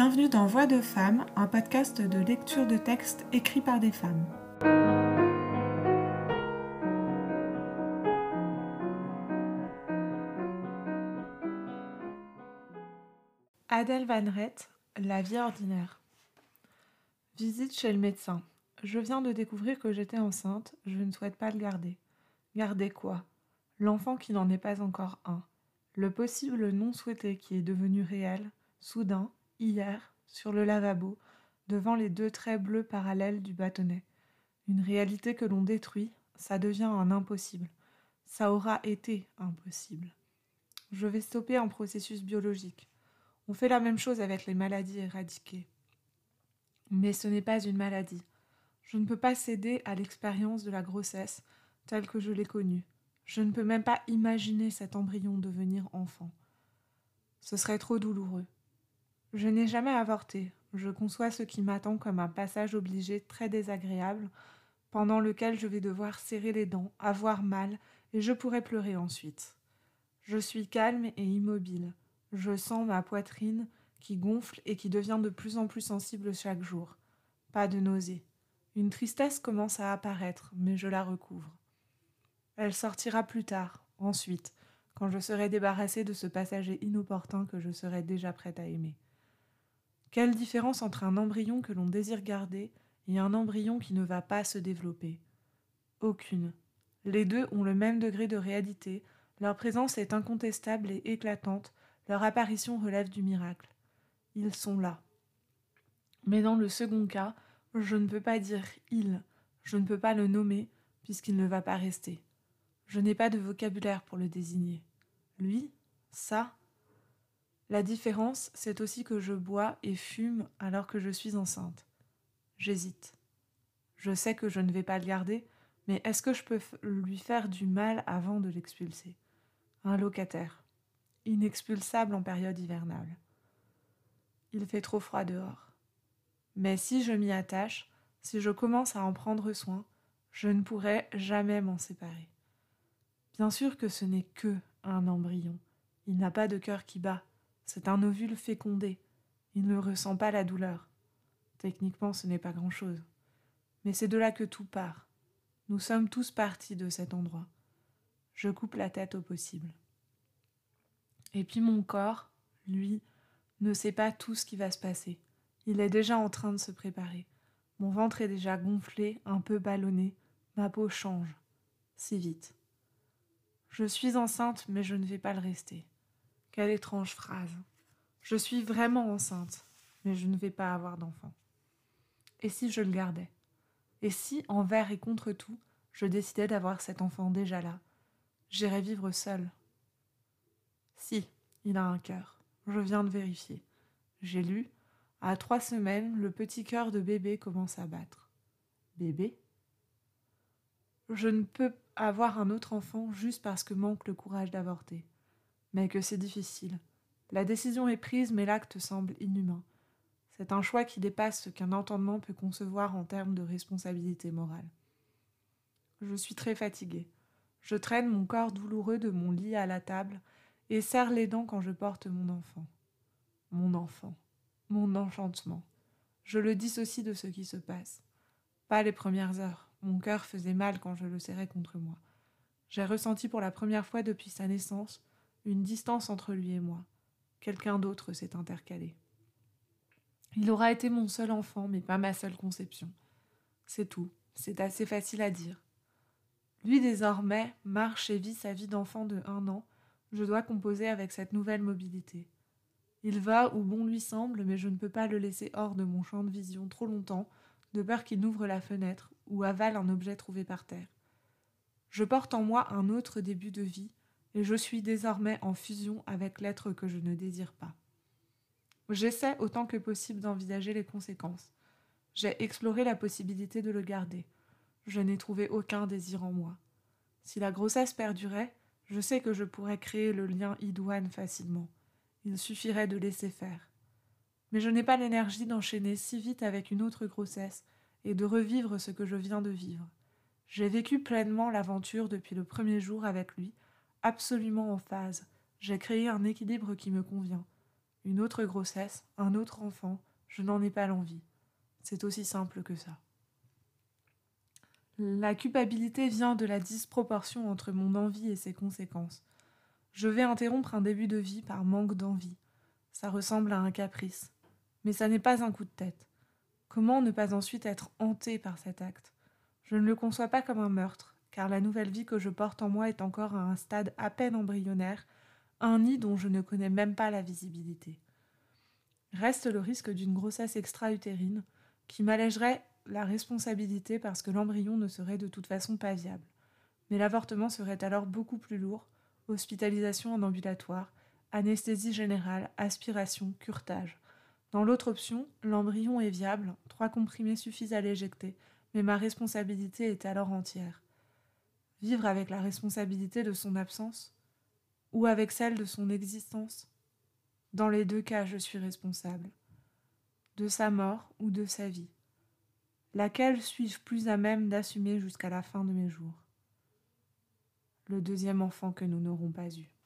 Bienvenue dans Voix de femmes, un podcast de lecture de textes écrits par des femmes. Adèle Van Rett, La vie ordinaire. Visite chez le médecin. Je viens de découvrir que j'étais enceinte, je ne souhaite pas le garder. Garder quoi? L'enfant qui n'en est pas encore un. Le possible non souhaité qui est devenu réel, soudain, hier, sur le lavabo, devant les deux traits bleus parallèles du bâtonnet. Une réalité que l'on détruit, ça devient un impossible. Ça aura été impossible. Je vais stopper un processus biologique. On fait la même chose avec les maladies éradiquées. Mais ce n'est pas une maladie. Je ne peux pas céder à l'expérience de la grossesse telle que je l'ai connue. Je ne peux même pas imaginer cet embryon devenir enfant. Ce serait trop douloureux. Je n'ai jamais avorté. Je conçois ce qui m'attend comme un passage obligé très désagréable, pendant lequel je vais devoir serrer les dents, avoir mal, et je pourrai pleurer ensuite. Je suis calme et immobile. Je sens ma poitrine qui gonfle et qui devient de plus en plus sensible chaque jour. Pas de nausée. Une tristesse commence à apparaître, mais je la recouvre. Elle sortira plus tard, ensuite, quand je serai débarrassée de ce passager inopportun que je serai déjà prête à aimer. Quelle différence entre un embryon que l'on désire garder et un embryon qui ne va pas se développer? Aucune. Les deux ont le même degré de réalité, leur présence est incontestable et éclatante, leur apparition relève du miracle. Ils sont là. Mais dans le second cas, je ne peux pas dire il, je ne peux pas le nommer, puisqu'il ne va pas rester. Je n'ai pas de vocabulaire pour le désigner. Lui, ça. La différence, c'est aussi que je bois et fume alors que je suis enceinte. J'hésite. Je sais que je ne vais pas le garder, mais est-ce que je peux lui faire du mal avant de l'expulser? Un locataire, inexpulsable en période hivernale. Il fait trop froid dehors. Mais si je m'y attache, si je commence à en prendre soin, je ne pourrai jamais m'en séparer. Bien sûr que ce n'est que un embryon. Il n'a pas de cœur qui bat. C'est un ovule fécondé. Il ne ressent pas la douleur. Techniquement, ce n'est pas grand-chose. Mais c'est de là que tout part. Nous sommes tous partis de cet endroit. Je coupe la tête au possible. Et puis mon corps, lui, ne sait pas tout ce qui va se passer. Il est déjà en train de se préparer. Mon ventre est déjà gonflé, un peu ballonné. Ma peau change. Si vite. Je suis enceinte, mais je ne vais pas le rester. Quelle étrange phrase. Je suis vraiment enceinte, mais je ne vais pas avoir d'enfant. Et si je le gardais? Et si, envers et contre tout, je décidais d'avoir cet enfant déjà là? J'irais vivre seule. Si, il a un cœur. Je viens de vérifier. J'ai lu. À trois semaines, le petit cœur de bébé commence à battre. Bébé? Je ne peux avoir un autre enfant juste parce que manque le courage d'avorter. Mais que c'est difficile. La décision est prise, mais l'acte semble inhumain. C'est un choix qui dépasse ce qu'un entendement peut concevoir en termes de responsabilité morale. Je suis très fatiguée. Je traîne mon corps douloureux de mon lit à la table et serre les dents quand je porte mon enfant. Mon enfant. Mon enchantement. Je le dissocie de ce qui se passe. Pas les premières heures. Mon cœur faisait mal quand je le serrais contre moi. J'ai ressenti pour la première fois depuis sa naissance une distance entre lui et moi. Quelqu'un d'autre s'est intercalé. Il aura été mon seul enfant, mais pas ma seule conception. C'est tout, c'est assez facile à dire. Lui désormais marche et vit sa vie d'enfant de un an, je dois composer avec cette nouvelle mobilité. Il va où bon lui semble, mais je ne peux pas le laisser hors de mon champ de vision trop longtemps, de peur qu'il n'ouvre la fenêtre ou avale un objet trouvé par terre. Je porte en moi un autre début de vie, et je suis désormais en fusion avec l'être que je ne désire pas. J'essaie autant que possible d'envisager les conséquences. J'ai exploré la possibilité de le garder. Je n'ai trouvé aucun désir en moi. Si la grossesse perdurait, je sais que je pourrais créer le lien idoine facilement. Il suffirait de laisser faire. Mais je n'ai pas l'énergie d'enchaîner si vite avec une autre grossesse et de revivre ce que je viens de vivre. J'ai vécu pleinement l'aventure depuis le premier jour avec lui, absolument en phase. J'ai créé un équilibre qui me convient. une autre grossesse, un autre enfant, je n'en ai pas l'envie. C'est aussi simple que ça. La culpabilité vient de la disproportion entre mon envie et ses conséquences. Je vais interrompre un début de vie par manque d'envie. Ça ressemble à un caprice. Mais ça n'est pas un coup de tête. Comment ne pas ensuite être hanté par cet acte? Je ne le conçois pas comme un meurtre, car la nouvelle vie que je porte en moi est encore à un stade à peine embryonnaire, un nid dont je ne connais même pas la visibilité. Reste le risque d'une grossesse extra-utérine, qui m'allégerait la responsabilité parce que l'embryon ne serait de toute façon pas viable. Mais l'avortement serait alors beaucoup plus lourd, hospitalisation en ambulatoire, anesthésie générale, aspiration, curtage. Dans l'autre option, l'embryon est viable, trois comprimés suffisent à l'éjecter, mais ma responsabilité est alors entière. Vivre avec la responsabilité de son absence ou avec celle de son existence Dans les deux cas, je suis responsable. De sa mort ou de sa vie. Laquelle suis-je plus à même d'assumer jusqu'à la fin de mes jours? Le deuxième enfant que nous n'aurons pas eu.